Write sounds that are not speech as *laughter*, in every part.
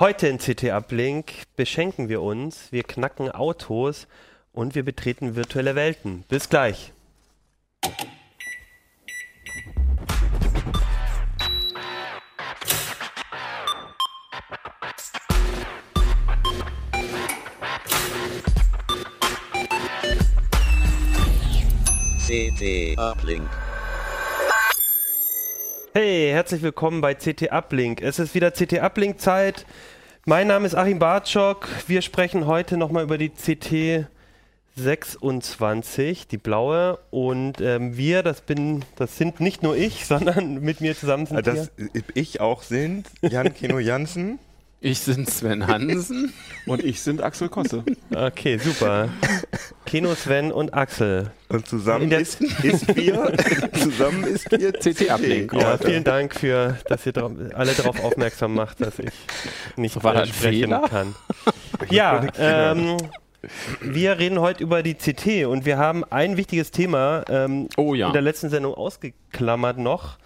Heute in CT Uplink beschenken wir uns, wir knacken Autos und wir betreten virtuelle Welten. Bis gleich. CT Uplink. Hey, herzlich willkommen bei CT Uplink. Es ist wieder CT Uplink Zeit. Mein Name ist Achim Bartschok. Wir sprechen heute nochmal über die CT 26, die blaue. Und ähm, wir, das bin, das sind nicht nur ich, *laughs* sondern mit mir zusammen sind Das wir. ich auch sind Jan Keno Jansen. Ich bin Sven Hansen. Und ich sind Axel Kosse. Okay, super. Keno, Sven und Axel. Und zusammen ist, ist wir, *laughs* zusammen ist wir *laughs* CT Uplink. Ja, vielen Dank für, dass ihr alle darauf aufmerksam macht, dass ich nicht War sprechen Fehler? kann. Ja, ähm, wir reden heute über die CT und wir haben ein wichtiges Thema ähm, Oh ja. in der letzten Sendung ausgeklammert noch.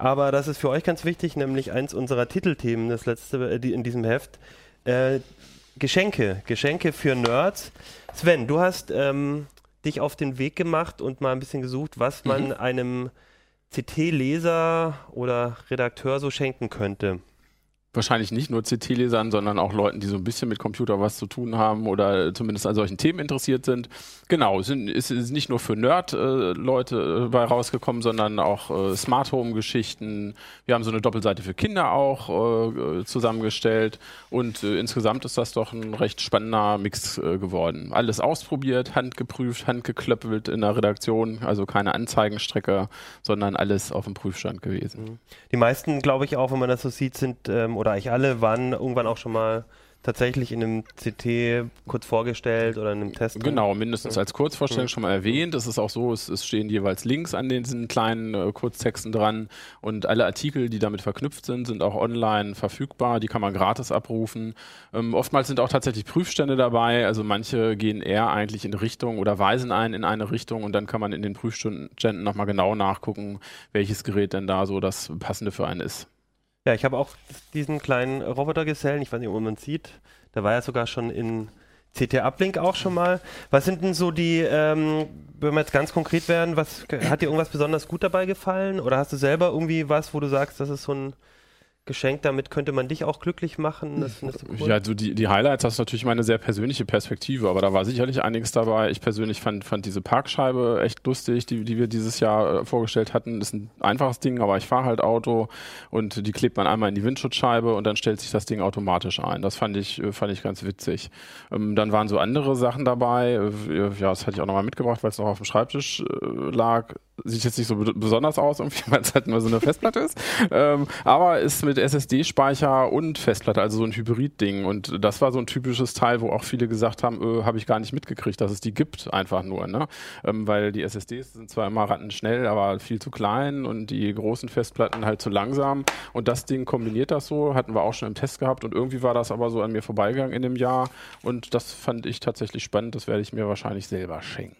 Aber das ist für euch ganz wichtig, nämlich eins unserer Titelthemen, das letzte äh, in diesem Heft. Äh, Geschenke, Geschenke für Nerds. Sven, du hast ähm, dich auf den Weg gemacht und mal ein bisschen gesucht, was man Mhm. einem CT-Leser oder Redakteur so schenken könnte. Wahrscheinlich nicht nur CT-Lesern, sondern auch Leuten, die so ein bisschen mit Computer was zu tun haben oder zumindest an solchen Themen interessiert sind. Genau, es es ist nicht nur für Nerd-Leute äh, bei rausgekommen, sondern auch äh, Smart Home-Geschichten. Wir haben so eine Doppelseite für Kinder auch äh, zusammengestellt und äh, insgesamt ist das doch ein recht spannender Mix äh, geworden. Alles ausprobiert, handgeprüft, handgeklöppelt in der Redaktion, also keine Anzeigenstrecke, sondern alles auf dem Prüfstand gewesen. Die meisten, glaube ich, auch, wenn man das so sieht, sind, ähm, oder eigentlich alle, waren irgendwann auch schon mal tatsächlich in einem CT kurz vorgestellt oder in einem Test. Genau, mindestens als Kurzvorstellung schon mal erwähnt. Es ist auch so, es, es stehen jeweils Links an diesen kleinen äh, Kurztexten dran und alle Artikel, die damit verknüpft sind, sind auch online verfügbar. Die kann man gratis abrufen. Ähm, oftmals sind auch tatsächlich Prüfstände dabei. Also manche gehen eher eigentlich in Richtung oder weisen einen in eine Richtung und dann kann man in den Prüfständen nochmal genau nachgucken, welches Gerät denn da so das passende für einen ist. Ja, ich habe auch diesen kleinen Robotergesellen, ich weiß nicht, ob man sieht, der war ja sogar schon in CT Uplink auch schon mal. Was sind denn so die, ähm, wenn wir jetzt ganz konkret werden, was hat dir irgendwas besonders gut dabei gefallen? Oder hast du selber irgendwie was, wo du sagst, das ist so ein Geschenk, damit könnte man dich auch glücklich machen? Das findest du cool? Ja, so die, die Highlights hast natürlich meine sehr persönliche Perspektive, aber da war sicherlich einiges dabei. Ich persönlich fand, fand diese Parkscheibe echt lustig, die, die wir dieses Jahr äh, vorgestellt hatten. Ist ein einfaches Ding, aber ich fahre halt Auto und die klebt man einmal in die Windschutzscheibe und dann stellt sich das Ding automatisch ein. Das fand ich, äh, fand ich ganz witzig. Ähm, dann waren so andere Sachen dabei. Äh, Ja, das hatte ich auch nochmal mitgebracht, weil es noch auf dem Schreibtisch lag. Sieht jetzt nicht so be- besonders aus, *laughs* irgendwie, weil es halt nur so eine Festplatte ist. Ähm, aber ist mit SSD-Speicher und Festplatte, also so ein Hybrid-Ding. Und das war so ein typisches Teil, wo auch viele gesagt haben, äh, habe ich gar nicht mitgekriegt, dass es die gibt, einfach nur. Ne? Ähm, weil die SSDs sind zwar immer rattenschnell, aber viel zu klein und die großen Festplatten halt zu langsam. Und das Ding kombiniert das so, hatten wir auch schon im Test gehabt. Und irgendwie war das aber so an mir vorbeigegangen in dem Jahr. Und das fand ich tatsächlich spannend. Das werde ich mir wahrscheinlich selber schenken.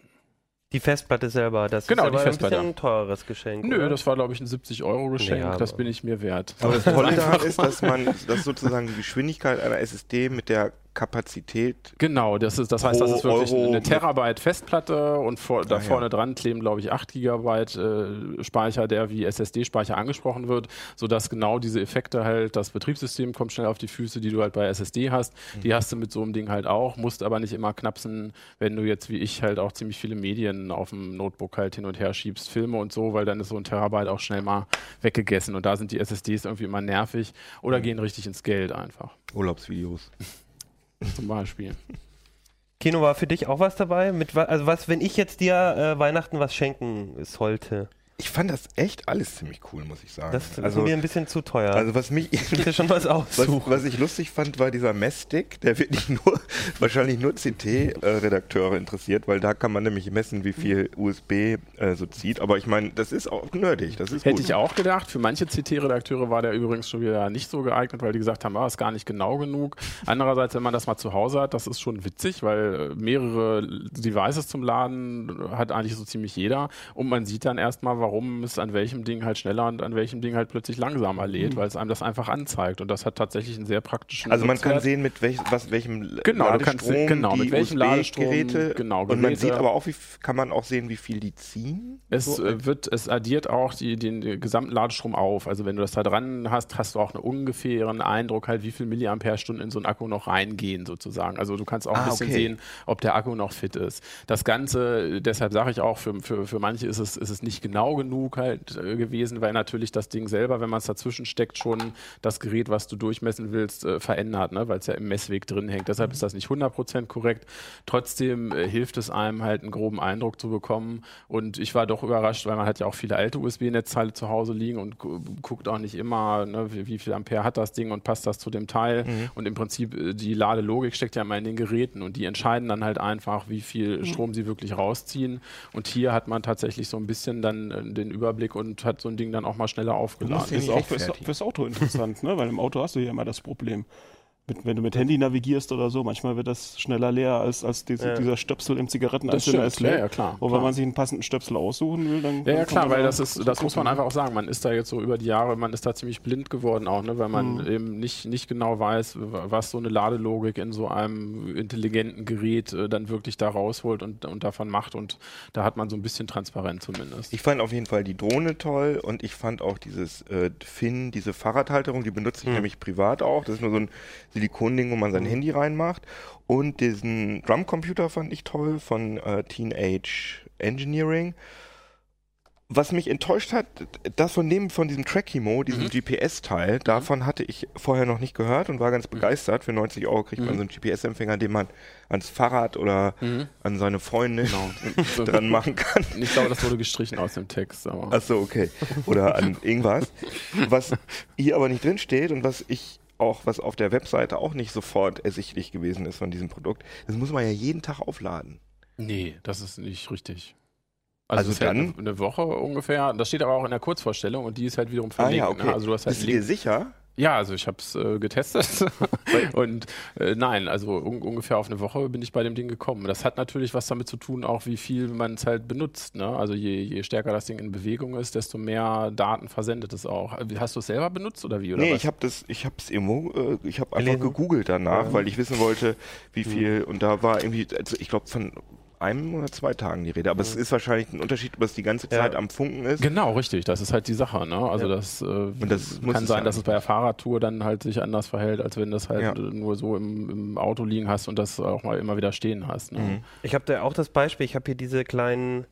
Die Festplatte selber, das Genau, ist aber die Festplatte. ein bisschen ein teures Geschenk. Nö, oder? das war, glaube ich, ein 70-Euro-Geschenk. Nee, das bin ich mir wert. Aber das *laughs* Tolle daran ist, dass man, dass sozusagen die Geschwindigkeit einer SSD mit der Kapazität Genau, das, ist, das heißt, das ist wirklich Euro eine Terabyte Festplatte und vor, da Ah, ja. vorne dran kleben, glaube ich, 8 Gigabyte äh, Speicher, der wie SSD-Speicher angesprochen wird, sodass genau diese Effekte halt, das Betriebssystem kommt schnell auf die Füße, die du halt bei SSD hast. Mhm. Die hast du mit so einem Ding halt auch, musst aber nicht immer knapsen, wenn du jetzt wie ich halt auch ziemlich viele Medien auf dem Notebook halt hin und her schiebst, Filme und so, weil dann ist so ein Terabyte auch schnell mal weggegessen und da sind die SSDs irgendwie immer nervig oder Mhm. gehen richtig ins Geld einfach, Urlaubsvideos. *laughs* zum Beispiel. Kino, war für dich auch was dabei? Mit, also was, wenn ich jetzt dir äh, Weihnachten was schenken sollte? Ich fand das echt alles ziemlich cool, muss ich sagen. Das ist also, mir ein bisschen zu teuer. also was mich *laughs* ich dir schon was *laughs* Was, aussuchen. was ich lustig fand, war dieser Messstick. Der wird nicht nur, *laughs* wahrscheinlich nur CT-Redakteure interessiert, weil da kann man nämlich messen, wie viel USB äh, so zieht. Aber ich meine, das ist auch nerdig. Das ist Hätte gut. ich auch gedacht. Für manche CT-Redakteure war der übrigens schon wieder nicht so geeignet, weil die gesagt haben, ah, ist gar nicht genau genug. Andererseits, wenn man das mal zu Hause hat, das ist schon witzig, weil äh, mehrere Devices zum Laden hat eigentlich so ziemlich jeder. Und man sieht dann erstmal, warum es an welchem Ding halt schneller und an welchem Ding halt plötzlich langsamer lädt, weil es einem das einfach anzeigt. Und das hat tatsächlich einen sehr praktischen Also man kann Nutzwert. sehen, mit welch, was, welchem Genau, kannst Ladestrom sehen- genau, mit welchem Ladestrom, USB-Geräte genau, und man Geräte. sieht aber auch, wie kann man auch sehen, wie viel die ziehen. Es So, äh, wird, es addiert auch die, den gesamten Ladestrom auf. Also wenn du das da dran hast, hast du auch einen ungefähren Eindruck halt, wie viel Milliampere-Stunden in so einen Akku noch reingehen sozusagen. Also du kannst auch ein Ah, bisschen okay. sehen, ob der Akku noch fit ist. Das Ganze, deshalb sage ich auch, für, für, für manche ist es, ist es nicht genau genug halt äh, gewesen, weil natürlich das Ding selber, wenn man es dazwischen steckt, schon das Gerät, was du durchmessen willst, äh, verändert, ne? weil es ja im Messweg drin hängt. Deshalb ist das nicht 100% korrekt. Trotzdem äh, hilft es einem halt einen groben Eindruck zu bekommen. Und ich war doch überrascht, weil man hat ja auch viele alte USB-Netzteile zu Hause liegen und gu guckt auch nicht immer, ne, wie, wie viel Ampere hat das Ding und passt das zu dem Teil. Und im Prinzip äh, die Ladelogik steckt ja immer in den Geräten und die entscheiden dann halt einfach, wie viel Strom sie wirklich rausziehen. Und hier hat man tatsächlich so ein bisschen dann äh, den Überblick und hat so ein Ding dann auch mal schneller aufgeladen. ist auch fürs, fürs Auto interessant, ne? weil im Auto hast du ja immer das Problem. Mit, wenn du mit Handy navigierst oder so, manchmal wird das schneller leer als, als diese, Ja. dieser Stöpsel im Zigarettenanzünder ist leer. ja, ja, klar, Und klar. wenn man sich einen passenden Stöpsel aussuchen will, dann. Ja, ja klar, weil da das ist, das muss man einfach auch sagen. Man ist da jetzt so über die Jahre, man ist da ziemlich blind geworden auch, ne, weil man Mhm. eben nicht, nicht genau weiß, was so eine Ladelogik in so einem intelligenten Gerät äh, dann wirklich da rausholt und, und davon macht. Und da hat man so ein bisschen transparent zumindest. Ich fand auf jeden Fall die Drohne toll und ich fand auch dieses äh, Finn, diese Fahrradhalterung, die benutze ich Hm. nämlich privat auch. Das ist nur so ein Silikonding, wo man sein Handy reinmacht. Und diesen Drumcomputer fand ich toll von äh, Teenage Engineering. Was mich enttäuscht hat, das von dem, von diesem Trackimo, diesem GPS-Teil, davon hatte ich vorher noch nicht gehört und war ganz begeistert. Für 90 Euro kriegt man so einen GPS-Empfänger, den man ans Fahrrad oder an seine Freundin Genau. *laughs* dran machen kann. *laughs* Ich glaube, das wurde gestrichen aus dem Text. Aber Ach so, okay. Oder an *laughs* irgendwas. Was hier aber nicht drin steht und was ich auch, was auf der Webseite auch nicht sofort ersichtlich gewesen ist von diesem Produkt, das muss man ja jeden Tag aufladen. nee, das ist nicht richtig. Also es ist halt dann- eine, Woche ungefähr. Das steht aber auch in der Kurzvorstellung und die ist halt wiederum verlinkt. Ne? Also du hast halt Link- dir sicher? Ja, also ich habe es äh, getestet *laughs* und äh, nein, also un ungefähr auf eine Woche bin ich bei dem Ding gekommen. Das hat natürlich was damit zu tun, auch wie viel man es halt benutzt. Ne? Also je, je stärker das Ding in Bewegung ist, desto mehr Daten versendet es auch. Äh, Hast du es selber benutzt oder wie? Oder nee, was? ich habe das, ich habe es irgendwo, äh, ich habe einfach Gelesen? gegoogelt danach, Ja. weil ich wissen wollte, wie Mhm. viel, und da war irgendwie, also ich glaube von einem oder zwei Tagen die Rede, aber es ist wahrscheinlich ein Unterschied, ob es die ganze Ja. Zeit am Funken ist. Genau, richtig. Das ist halt die Sache. Ne? Also Ja. das, äh, das muss kann sein, ja dass es bei der Fahrradtour dann halt sich anders verhält, als wenn du das halt Ja. nur so im, im Auto liegen hast und das auch mal immer wieder stehen hast. Ne? Mhm. Ich habe da auch das Beispiel, ich habe hier diese kleinen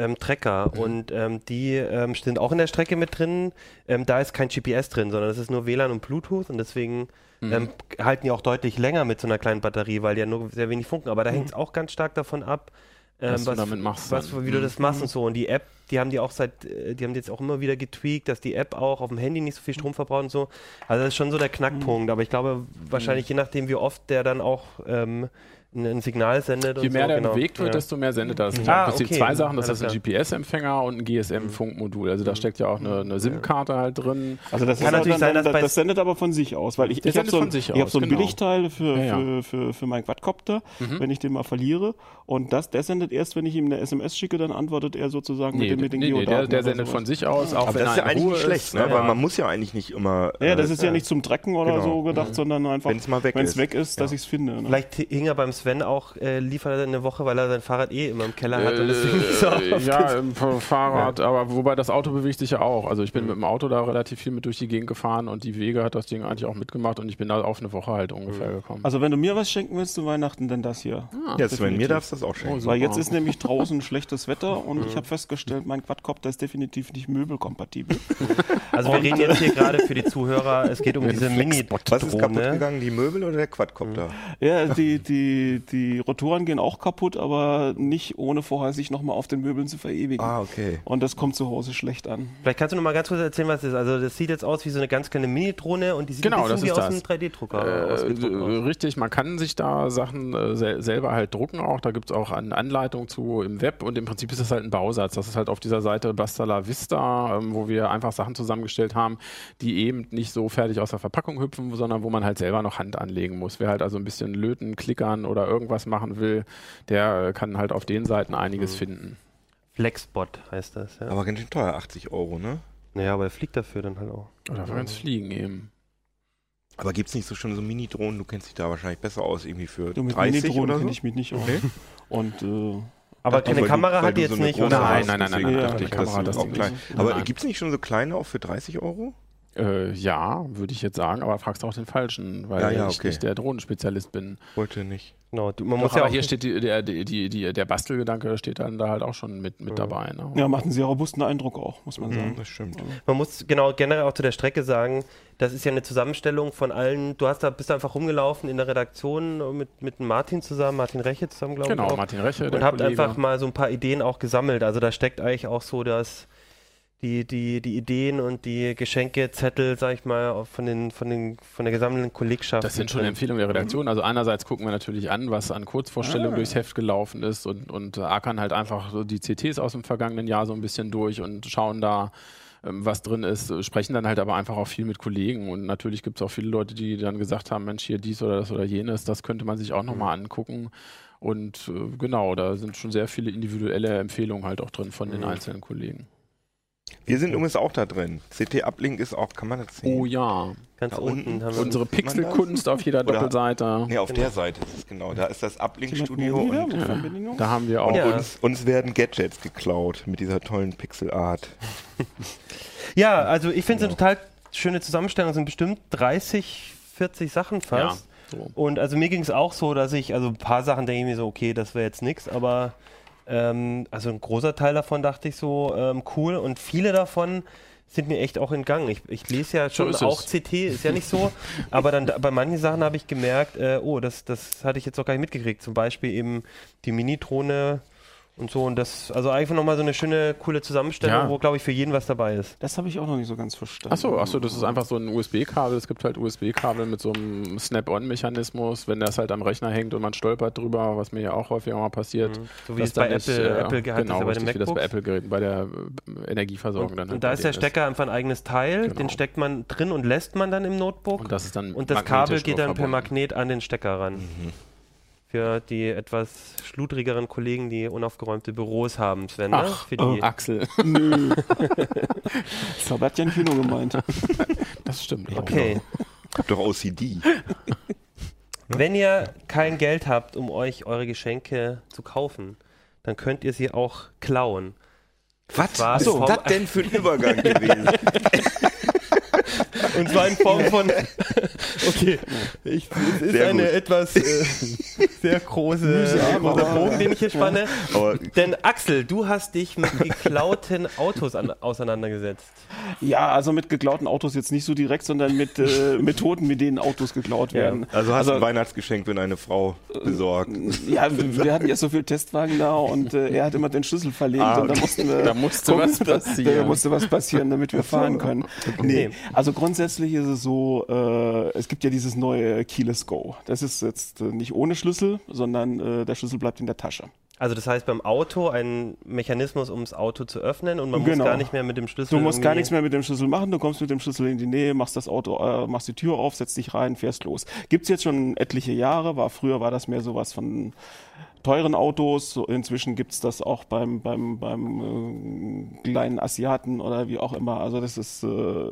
ähm, Trecker Mhm. und ähm, die ähm, sind auch in der Strecke mit drin. Ähm, da ist kein GPS drin, sondern es ist nur WLAN und Bluetooth und deswegen Mhm. ähm, halten die auch deutlich länger mit so einer kleinen Batterie, weil die ja nur sehr wenig funken. Aber da hängt es auch ganz stark davon ab, ähm, Was du damit machst was, wie du Mhm. das machst und so. Und die App, die haben die auch seit, äh, die haben die jetzt auch immer wieder getweakt, dass die App auch auf dem Handy nicht so viel Strom verbraucht und so. Also das ist schon so der Knackpunkt. Aber ich glaube, wahrscheinlich je nachdem, wie oft der dann auch ein, Signal sendet Je und mehr so. der genau. bewegt wird, Ja. desto mehr sendet er. Das sind Ah, im Prinzip okay. zwei Sachen. Das Alles ist ein GPS-Empfänger und ein GSM-Funkmodul. Also da steckt ja auch eine, eine SIM-Karte halt drin. Also das, Kann ist natürlich dann, sein, dass bei- das sendet aber von sich aus, weil ich, ich habe sendet so, ein, von sich ich hab so ein genau. Billigteil für, Ja, ja. Für, für, für meinen Quadcopter, Mhm. wenn ich den mal verliere. Und das, der sendet erst, wenn ich ihm eine SMS schicke, dann antwortet er sozusagen Nee, mit, den- mit den nee, nee, der, Geodaten der sendet von sich aus, auch Aber wenn das ist ja eigentlich nicht schlecht, ist, ne? weil man muss ja eigentlich nicht immer. Ja, das äh, ist ja nicht zum Tracken oder Genau. so gedacht, sondern einfach, Wenn es mal weg wenn ist. es weg ist, dass ich es finde. Ne? Vielleicht hing er beim Sven auch, äh, liefert er eine Woche, weil er sein Fahrrad eh immer im Keller hat und deswegen so Äh, oft ja, im Fahrrad, aber wobei das Auto bewegt sich ja auch. Also ich bin mit dem Auto da relativ viel mit durch die Gegend gefahren und die Wege hat das Ding eigentlich auch mitgemacht und ich bin da auf eine Woche halt ungefähr gekommen. Also wenn du mir was schenken willst zu Weihnachten, dann das hier. Ja, Sven, mir darfst du das auch schenken. Oh, so. Weil jetzt ist nämlich draußen *laughs* schlechtes Wetter und ich habe festgestellt, mein Quadcopter ist definitiv nicht möbelkompatibel. *laughs* Also wir reden jetzt hier gerade für die Zuhörer, es geht um diese einem mini Was ist kaputt gegangen, die Möbel oder der Quadcopter? Ja, die, die, die, die Rotoren gehen auch kaputt, aber nicht ohne vorher sich nochmal auf den Möbeln zu verewigen. Ah, okay. Und das kommt zu Hause schlecht an. Vielleicht kannst du noch mal ganz kurz erzählen, was das ist. Also das sieht jetzt aus wie so eine ganz kleine Mini-Drohne und die sieht Genau, ein bisschen das wie ist aus das. einem 3D-Drucker Äh, äh, aus. richtig, man kann sich da Sachen äh, sel selber halt drucken auch. Da gibt es auch eine Anleitung zu im Web und im Prinzip ist das halt ein Bausatz. Das ist halt auf dieser Seite Basta la Vista, ähm, wo wir einfach Sachen zusammengestellt haben, die eben nicht so fertig aus der Verpackung hüpfen, sondern wo man halt selber noch Hand anlegen muss. Wer halt also ein bisschen löten, klickern oder irgendwas machen will, der äh, kann halt auf den Seiten einiges finden. Flexbot heißt das, ja. Aber ganz schön teuer, 80 Euro, ne? naja, aber er fliegt dafür dann halt auch. Oder wir ganz fliegen eben. Aber gibt's nicht so schon so Mini-Drohnen? Du kennst dich da wahrscheinlich besser aus, irgendwie für Du, mit 30 Mini-Drohnen oder so? kenne ich mich nicht aus. Okay. Und äh, Aber keine Kamera hat die jetzt so nicht, oder? Nein, nein, nein, nein, dachte nein, ich, die Kamera hat das auch klein. nicht. Aber Nein. gibt's nicht schon so kleine auch für 30 Euro? Äh, ja, würde ich jetzt sagen, aber fragst auch den Falschen, weil Ja, ja, ich okay. nicht der Drohnenspezialist bin. Wollte nicht. Genau, du, man Doch, muss ja aber auch hier steht die, der, die, die, der Bastelgedanke steht dann da halt auch schon mit, mit Ja. dabei. Ne? ja, macht einen sehr robusten Eindruck auch, muss man sagen. Das stimmt. Man muss genau generell auch zu der Strecke sagen, das ist ja eine Zusammenstellung von allen. Du hast da bist da einfach rumgelaufen in der Redaktion mit, mit Martin zusammen, Martin Reche zusammen, glaube ich. Genau. Martin Reche, und habt Kollege. einfach mal so ein paar Ideen auch gesammelt. Also da steckt eigentlich auch so das die, die, die Ideen und die Geschenkezettel, sag ich mal, von den, von den, von der gesamten Kollegschaft. Das sind schon. Empfehlungen der Redaktion. Also einerseits gucken wir natürlich an, was an Kurzvorstellungen Ah. durchs Heft gelaufen ist und, und ackern halt einfach so die CTs aus dem vergangenen Jahr so ein bisschen durch und schauen da, ähm, was drin ist, sprechen dann halt aber einfach auch viel mit Kollegen und natürlich gibt es auch viele Leute, die dann gesagt haben, Mensch, hier dies oder das oder jenes, das könnte man sich auch nochmal angucken. Und äh, genau, da sind schon sehr viele individuelle Empfehlungen halt auch drin von den Mhm. einzelnen Kollegen. Wir sind übrigens auch da drin. CT-Uplink ist auch, kann man das sehen? Oh ja, Ganz Da unten, haben wir unsere? Pixelkunst auf jeder Oder- Doppelseite. Ne, auf der Seite ist es genau. Da ist das Uplink-Studio und Ja. Da haben wir auch Ja. uns, uns werden Gadgets geklaut mit dieser tollen Pixel-Art. *laughs* Ja, also ich finde es Genau. eine total schöne Zusammenstellung. Es sind bestimmt 30, 40 Sachen fast. so. Und also mir ging es auch so, dass ich, also ein paar Sachen denke ich mir so, okay, das wäre jetzt nichts, aber ähm, also ein großer Teil davon dachte ich so, ähm, cool. Und viele davon sind mir echt auch entgangen. Ich, ich lese ja schon ist auch es. CT, ist ja nicht so, *laughs* aber dann bei manchen Sachen habe ich gemerkt, äh, oh, das, das hatte ich jetzt auch gar nicht mitgekriegt. Zum Beispiel eben die Mini-Drohne und so. Und das, also einfach nochmal so eine schöne, coole Zusammenstellung, Ja. wo, glaube ich, für jeden was dabei ist. Das habe ich auch noch nicht so ganz verstanden. Achso, achso, das ist einfach so ein USB-Kabel. Es gibt halt USB-Kabel mit so einem Snap-on-Mechanismus, wenn das halt am Rechner hängt und man stolpert drüber, was mir ja auch häufiger mal passiert. Mhm. So wie es bei nicht, Apple, äh, Apple gehabt genau, ist, ja bei den richtig, wie das bei. Apple-Geräten, bei der äh, Energieversorgung Und, dann. und halt da bei ist der Stecker einfach ein eigenes Teil, Genau. den steckt man drin und lässt man dann im Notebook. Und das ist dann Und das Kabel geht dann per. Magnet an den Stecker ran. Mhm. Für die etwas schludrigeren Kollegen, die unaufgeräumte Büros haben, Sven. ne? Ach, Für die. Axel. Nö. *laughs* das hat Jan Kino gemeint. *laughs* Das stimmt. Okay. Hab doch OCD. *laughs* Wenn ihr kein Geld habt, um euch eure Geschenke zu kaufen, dann könnt ihr sie auch klauen. Was war ist Form- das denn für ein Übergang gewesen? Und zwar in Form von. *laughs* Okay, ich, es ist Sehr eine gut. etwas äh, sehr große *laughs* großer Bogen, den ich hier spanne. Aber Denn Axel, du hast dich mit geklauten Autos an, auseinandergesetzt. Ja, also mit geklauten Autos jetzt nicht so direkt, sondern mit äh, *laughs* Methoden, mit denen Autos geklaut Ja. werden. also hast du ein Also- Weihnachtsgeschenk für eine Frau besorgt. Ja, wir hatten ja so viel Testwagen da und äh, er hat immer den Schlüssel verlegt Ah, und da okay. mussten wir Da musste gucken, was da- passieren. Da musste was passieren, damit wir fahren können. Nee, also grundsätzlich ist es so, äh, es gibt ja dieses neue Keyless Go. Das ist jetzt äh, nicht ohne Schlüssel, sondern äh, der Schlüssel bleibt in der Tasche. Also das heißt beim Auto ein Mechanismus, um das Auto zu öffnen und man Genau. muss gar nicht mehr mit dem Schlüssel. Du musst gar nichts mehr mit dem Schlüssel machen, du kommst mit dem Schlüssel in die Nähe, machst das Auto, äh, machst die Tür auf, setzt dich rein, fährst los. Gibt's jetzt schon etliche Jahre, war früher war das mehr sowas von teuren Autos, inzwischen gibt's das auch beim beim beim äh, kleinen Asiaten oder wie auch immer. Also das ist äh,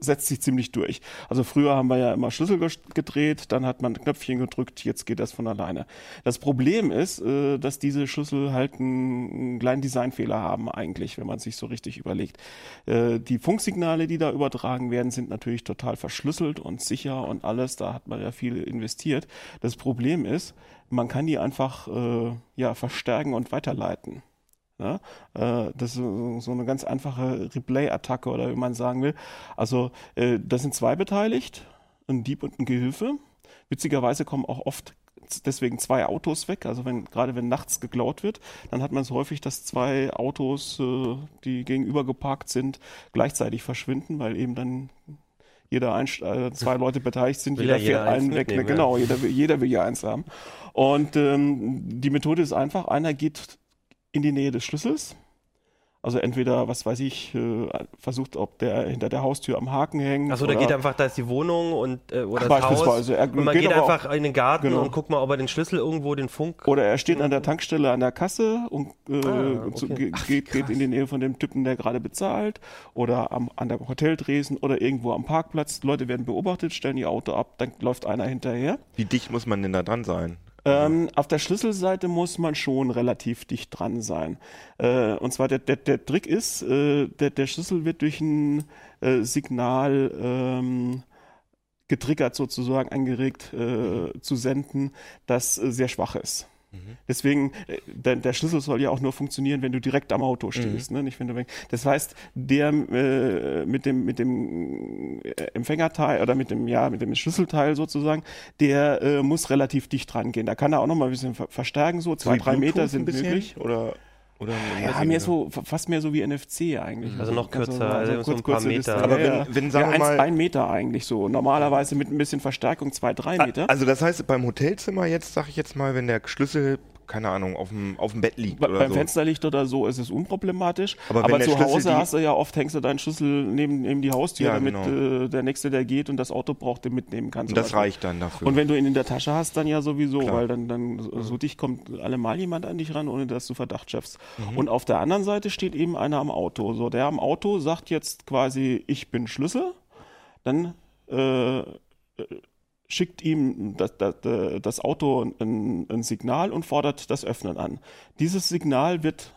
setzt sich ziemlich durch. Also früher haben wir ja immer Schlüssel gedreht, dann hat man Knöpfchen gedrückt, jetzt geht das von alleine. Das Problem ist, äh, dass diese Schlüssel halt einen, einen kleinen Designfehler haben eigentlich, wenn man sich so richtig überlegt. Äh, die Funksignale, die da übertragen werden, sind natürlich total verschlüsselt und sicher und alles. Da hat man ja viel investiert. Das Problem ist, man kann die einfach äh, ja verstärken und weiterleiten. Ja, äh, das ist so eine ganz einfache Replay-Attacke oder wie man sagen will. Also äh, da sind zwei beteiligt, ein Dieb und ein Gehilfe. Witzigerweise kommen auch oft deswegen zwei Autos weg. Also wenn gerade wenn nachts geklaut wird, dann hat man es häufig, dass zwei Autos, äh, die gegenüber geparkt sind, gleichzeitig verschwinden, weil eben dann jeder ein, äh, zwei Leute beteiligt sind, jeder jeder fährt einen weg. mitnehmen, genau, jeder, will- jeder will ja eins haben. Und ähm, die Methode ist einfach, einer geht in die Nähe des Schlüssels. Also entweder, was weiß ich, äh, versucht, ob der hinter der Haustür am Haken hängt. Achso, der oder- geht einfach, da ist die Wohnung und äh, oder das Haus. Beispielsweise. Er Und man geht geht, aber auch- einfach in den Garten Genau. und guckt mal, ob er den Schlüssel irgendwo, den Funk. Oder er steht an der Tankstelle an der Kasse und äh, Ah, zu, okay. ge- geht, geht in die Nähe von dem Typen, der gerade bezahlt. Oder am, an der Hoteldresen oder irgendwo am Parkplatz. Leute werden beobachtet, stellen ihr Auto ab, dann läuft einer hinterher. Wie dicht muss man denn da dran sein? Ähm, auf der Schlüsselseite muss man schon relativ dicht dran sein. Äh, und zwar der, der, der Trick ist, äh, der, der Schlüssel wird durch ein äh, Signal ähm, getriggert sozusagen, angeregt äh, zu senden, das äh, sehr schwach ist. Deswegen, äh, der, der Schlüssel soll ja auch nur funktionieren, wenn du direkt am Auto stehst, ne? nicht wenn du. Das heißt, der äh, mit dem mit dem äh, Empfängerteil oder mit dem ja mit dem Schlüsselteil sozusagen, der äh, muss relativ dicht dran gehen. Da kann er auch noch mal ein bisschen ver verstärken, so zwei drei Meter Bluetooth sind möglich. Oder, oder Ja, mehr so, fast mehr so wie NFC eigentlich. Also noch kürzer, also so ein paar Meter. Distanz. Aber ja, wenn- ja. wenn, sagen ja, wir eins, mal- ein Meter eigentlich so. Normalerweise mit ein bisschen Verstärkung zwei, drei Meter. Also das heißt, beim Hotelzimmer jetzt, sag ich jetzt mal, wenn der Schlüssel, keine Ahnung, auf dem, auf dem Bett liegt Be- oder Beim so. Fensterlicht oder so ist es unproblematisch. Aber Aber, zu Hause hast du ja oft, hängst du deinen Schlüssel neben, neben die Haustür, Ja, damit genau. äh, der Nächste, der geht und das Auto braucht, den mitnehmen kann. Und das Beispiel. reicht dann dafür. Und wenn du ihn in der Tasche hast, dann ja sowieso, Klar. weil dann, dann so- dicht kommt allemal jemand an dich ran, ohne dass du Verdacht schaffst. Mhm. Und auf der anderen Seite steht eben einer am Auto. So, der am Auto sagt jetzt quasi, ich bin Schlüssel. Dann äh, äh, schickt ihm das, das, das Auto ein, ein Signal und fordert das Öffnen an. Dieses Signal wird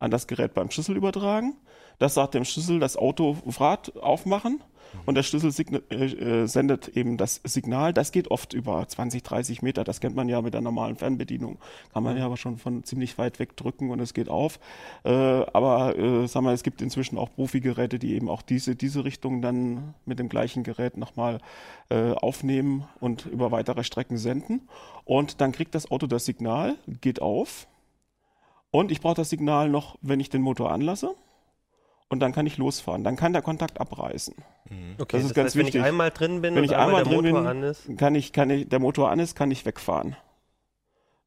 an das Gerät beim Schlüssel übertragen. Das sagt dem Schlüssel, das Auto Fahrt aufmachen. Und der Schlüssel äh, äh, sendet eben das Signal. Das geht oft über 20, 30 Meter. Das kennt man ja mit der normalen Fernbedienung. Kann man ja aber schon von ziemlich weit weg drücken und es geht auf. Äh, aber äh, sag mal, es gibt inzwischen auch Profi-Geräte, die eben auch diese, diese Richtung dann mit dem gleichen Gerät nochmal äh, aufnehmen und über weitere Strecken senden. Und dann kriegt das Auto das Signal, geht auf. Und ich brauche das Signal noch, wenn ich den Motor anlasse. Und dann kann ich losfahren. Dann kann der Kontakt abreißen. Okay, Das ist ganz heißt, wenn wichtig. ich einmal drin bin Wenn und ich einmal der drin Motor bin, an ist. Kann ich, kann ich, der Motor an ist, kann ich wegfahren.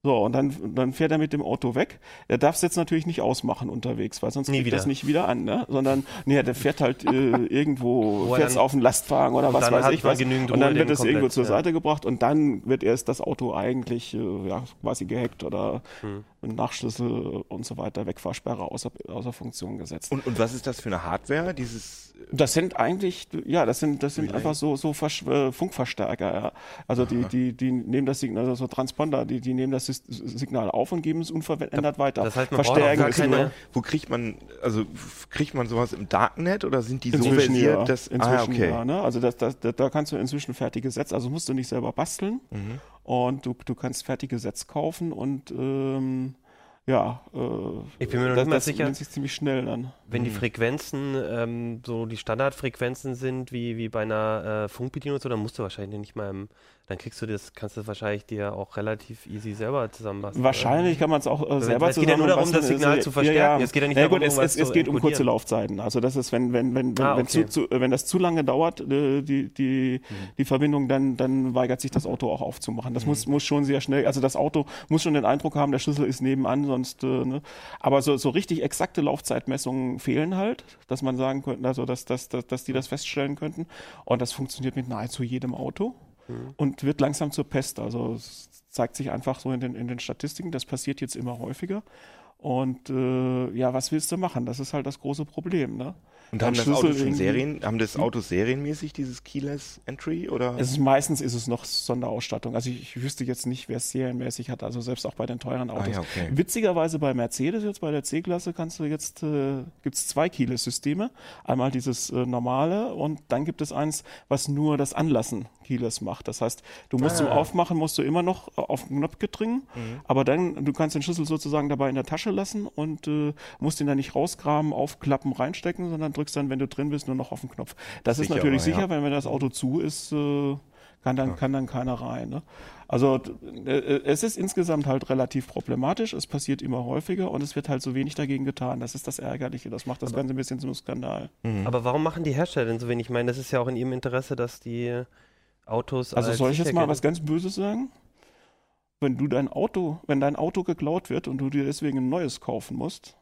So, und dann, dann fährt er mit dem Auto weg. Er darf es jetzt natürlich nicht ausmachen unterwegs, weil sonst wieder. das nicht wieder an, ne? Sondern, nee, der fährt halt äh, *laughs* irgendwo, Wo fährt's dann- auf den Lastwagen oder was weiß ich was. genügend Und dann wird es irgendwo zur ja. Seite gebracht und dann wird erst das Auto eigentlich, äh, ja, quasi gehackt oder Hm. mit Nachschlüssel und so weiter, Wegfahrsperre außer, außer Funktion gesetzt. und, und was ist das für eine Hardware? Dieses Das sind eigentlich, ja, das sind, das sind einfach so, so Versch äh, Funkverstärker, ja. Also die, die, die nehmen das Signal, also so Transponder, die, die nehmen das Signal auf und geben es unverändert weiter. das heißt, man braucht Verstärken es keine- wo kriegt man, also kriegt man sowas im Darknet oder sind die so Inzwischen versiert, ja. dass inzwischen ah, okay. ja, ne? Also das, das, da da kannst du inzwischen fertige Sätze, also musst du nicht selber basteln Mhm. und du, du kannst fertige Sätze kaufen und ähm, ja, äh, Ich bin mir noch das, nicht mal das sicher. sich ziemlich schnell dann. Wenn die Mhm. Frequenzen ähm, so die Standardfrequenzen sind, wie, wie bei einer äh, Funkbedienung, und so, dann musst du wahrscheinlich nicht mal im, dann kriegst du das, kannst du wahrscheinlich dir auch relativ easy selber zusammenbasteln. Wahrscheinlich kann man es auch äh, selber es geht ja nur darum, das zusammenbasteln. Signal Also, zu verstärken. Es geht ja nicht ja, darum, gut, es, es, es geht um kurze. Laufzeiten. Also das ist, wenn, wenn, wenn, wenn, Ah, wenn, okay. zu, zu, wenn das zu lange dauert, äh, die, die, Mhm. die Verbindung, dann, dann weigert sich das Auto auch aufzumachen. Mhm. Das muss, muss schon sehr schnell, also das Auto muss schon den Eindruck haben, der Schlüssel ist nebenan, sonst, äh, ne? Aber so, so richtig exakte Laufzeitmessungen fehlen halt, dass man sagen könnte, also dass, dass, dass, dass die das feststellen könnten. Und das funktioniert mit nahezu jedem Auto Mhm. und wird langsam zur Pest. Also es zeigt sich einfach so in den, in den Statistiken, das passiert jetzt immer häufiger. Und äh, ja, was willst du machen? Das ist halt das große Problem. Ne? Und haben das Auto schon Serien, haben das Auto serienmäßig dieses Keyless Entry oder? Es ist, meistens ist es noch Sonderausstattung. Also ich, ich wüsste jetzt nicht, wer es serienmäßig hat, also selbst auch bei den teuren ah, Autos. ja, okay. Witzigerweise bei Mercedes, jetzt bei der C-Klasse, kannst du jetzt, äh, gibt es zwei Keyless-Systeme. Einmal dieses äh, normale und dann gibt es eins, was nur das Anlassen Keyless macht. Das heißt, du musst zum Aufmachen, musst du immer noch auf den Knopf gedringen, aber dann, du kannst den Schlüssel sozusagen dabei in der Tasche lassen und äh, musst ihn dann nicht rausgraben, aufklappen, reinstecken, sondern drückst dann, wenn du drin bist, nur noch auf den Knopf. Das ist Sicherer, natürlich ja. sicher, weil wenn das Auto zu ist, äh, Kann dann, kann dann keiner rein. Ne? Also äh, es ist insgesamt halt relativ problematisch, es passiert immer häufiger und es wird halt so wenig dagegen getan. Das ist das Ärgerliche, das macht das Ganze ein bisschen zum Skandal. Aber warum machen die Hersteller denn so wenig? Ich meine, das ist ja auch in ihrem Interesse, dass die Autos. Also als soll ich jetzt sicher mal was ganz Böses sagen? Wenn du dein Auto, wenn dein Auto geklaut wird und du dir deswegen ein neues kaufen musst,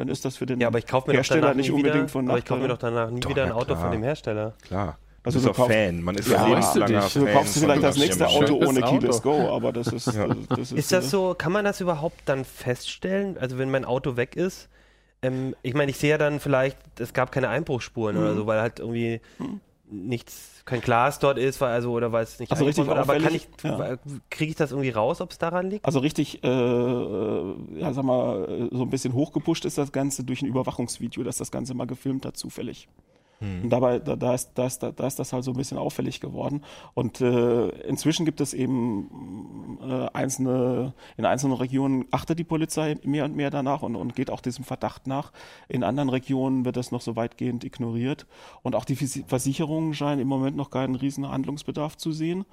dann ist das für den Ja, aber ich kaufe mir doch Hersteller danach nicht nie wieder, unbedingt von Aber ich kaufe mir Nachteil. doch danach nie Doch, wieder ein Auto klar. von dem Hersteller. Klar. Also du du bist doch kaufst- Fan. Man ist Ja, du lebenslanger dich? Fan. Du kaufst vielleicht das nächste. Auto ohne Keyless. Go, aber das ist, *laughs* Ja. das, das ist, Ist das so, kann man das überhaupt dann feststellen? Also wenn mein Auto weg ist, ähm, ich meine, ich sehe ja dann vielleicht, es gab keine Einbruchsspuren Mhm. oder so, weil halt irgendwie nichts, kein Glas dort ist, weil, also oder weil es nicht Also richtig wurde. aber kann ich, auffällig, kriege ich das irgendwie raus, ob es daran liegt? Also richtig, äh, ja, sag mal, äh, so ein bisschen hochgepusht ist das Ganze durch ein Überwachungsvideo, das das Ganze mal gefilmt hat, zufällig. Und dabei, da, da, ist, da, ist, da ist das halt so ein bisschen auffällig geworden. Und äh, inzwischen gibt es eben äh, einzelne, in einzelnen Regionen achtet die Polizei mehr und mehr danach und, und geht auch diesem Verdacht nach. In anderen Regionen wird das noch so weitgehend ignoriert. Und auch die Versicherungen scheinen im Moment noch keinen riesen Handlungsbedarf zu sehen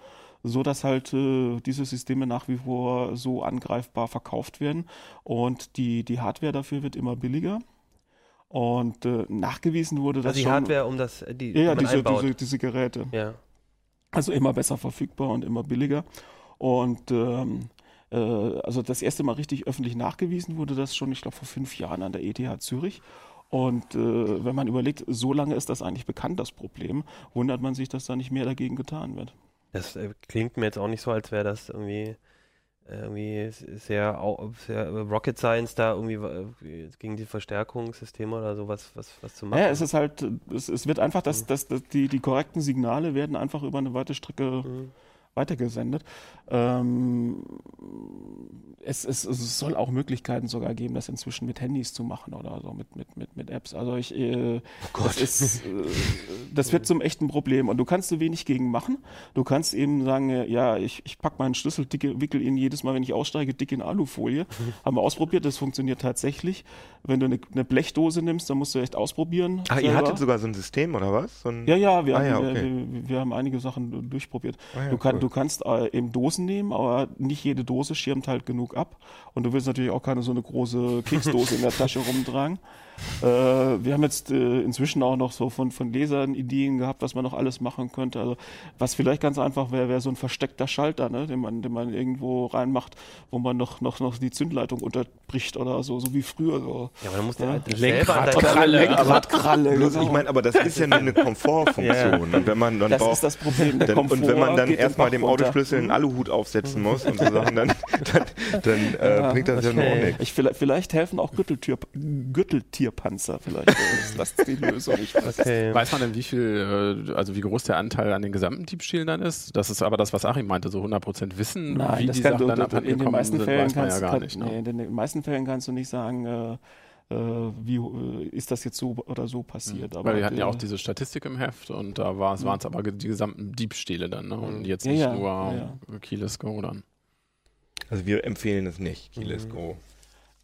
so dass halt äh, diese Systeme nach wie vor so angreifbar verkauft werden und die, die Hardware dafür wird immer billiger. Und äh, nachgewiesen wurde das Also die schon. Hardware, um das, die, ja, die diese, diese, diese Geräte. ja. Also immer besser verfügbar und immer billiger. Und ähm, äh, also das erste Mal richtig öffentlich nachgewiesen wurde das schon, ich glaube, vor fünf Jahren an der ETH Zürich. Und äh, wenn man überlegt, so lange ist das eigentlich bekannt, das Problem, wundert man sich, dass da nicht mehr dagegen getan wird. Das äh, klingt mir jetzt auch nicht so, als wäre das irgendwie, irgendwie sehr, sehr äh, Rocket Science da irgendwie äh, gegen die Verstärkungssysteme oder sowas was, was zu machen. Ja, es ist halt, es, es wird einfach, dass, dass, dass die, die korrekten Signale werden einfach über eine weite Strecke Mhm. Weitergesendet. Ähm, es, es, es soll auch Möglichkeiten sogar geben, das inzwischen mit Handys zu machen oder so, mit, mit, mit, mit Apps. Also ich, äh, das, ist, äh, das wird zum echten Problem und du kannst so wenig gegen machen. Du kannst eben sagen, äh, ja, ich, ich packe meinen Schlüssel, dicke, wickel ihn jedes Mal, wenn ich aussteige, dick in Alufolie. *laughs* Haben wir ausprobiert, das funktioniert tatsächlich. Wenn du eine, eine Blechdose nimmst, dann musst du echt ausprobieren. Ach, ihr selber. hattet sogar so ein System oder was? So ein Ja, ja, wir, Ah, haben, ja, wir- okay. wir, wir haben einige Sachen durchprobiert. Ah, ja, du, kann, cool. du kannst äh, eben Dosen nehmen, aber nicht jede Dose schirmt halt genug ab. Und du willst natürlich auch keine so eine große Keksdose in der Tasche rumtragen. *laughs* Äh, wir haben jetzt äh, inzwischen auch noch so von, von Lesern Ideen gehabt, was man noch alles machen könnte. Also was vielleicht ganz einfach wäre, wäre so ein versteckter Schalter, ne, den man, den man irgendwo reinmacht, wo man noch, noch, noch die Zündleitung unterbricht oder so, so wie früher. So. ja, aber dann musst du Ja. halt Lenkradkralle. Bloß, genau. ich meine, aber das ist ja nur eine *laughs* Komfortfunktion. Und wenn man dann das braucht, ist das Problem. Der dann, Komfort und wenn man dann erstmal dem. Autoschlüssel einen Aluhut aufsetzen muss und so Sachen, dann, dann, dann äh, bringt das ja nur auch okay. nichts. Ich, vielleicht, vielleicht helfen auch Gürteltür, Gürteltierpanzer. Vielleicht äh, ist das die Lösung. Ich weiß. Okay. Weiß man denn, wie viel, äh, also wie groß der Anteil an den gesamten Diebstählen dann ist? Das ist aber das, was Achim meinte, so 100% wissen, Nein, wie das die kann, Sachen du, dann abhanden in den meisten sind, Fällen kannst ja gar kann, nicht. nee, Ne? in den meisten Fällen kannst du nicht sagen, äh, äh, wie äh, ist das jetzt so oder so passiert. Aber, Mhm. Weil wir hatten ja äh, auch diese Statistik im Heft und da waren es aber die gesamten Diebstähle dann ne? und jetzt Ja, nicht ja, nur ja, Keyless Go dann. Also wir empfehlen es nicht, Keyless Mhm. Go.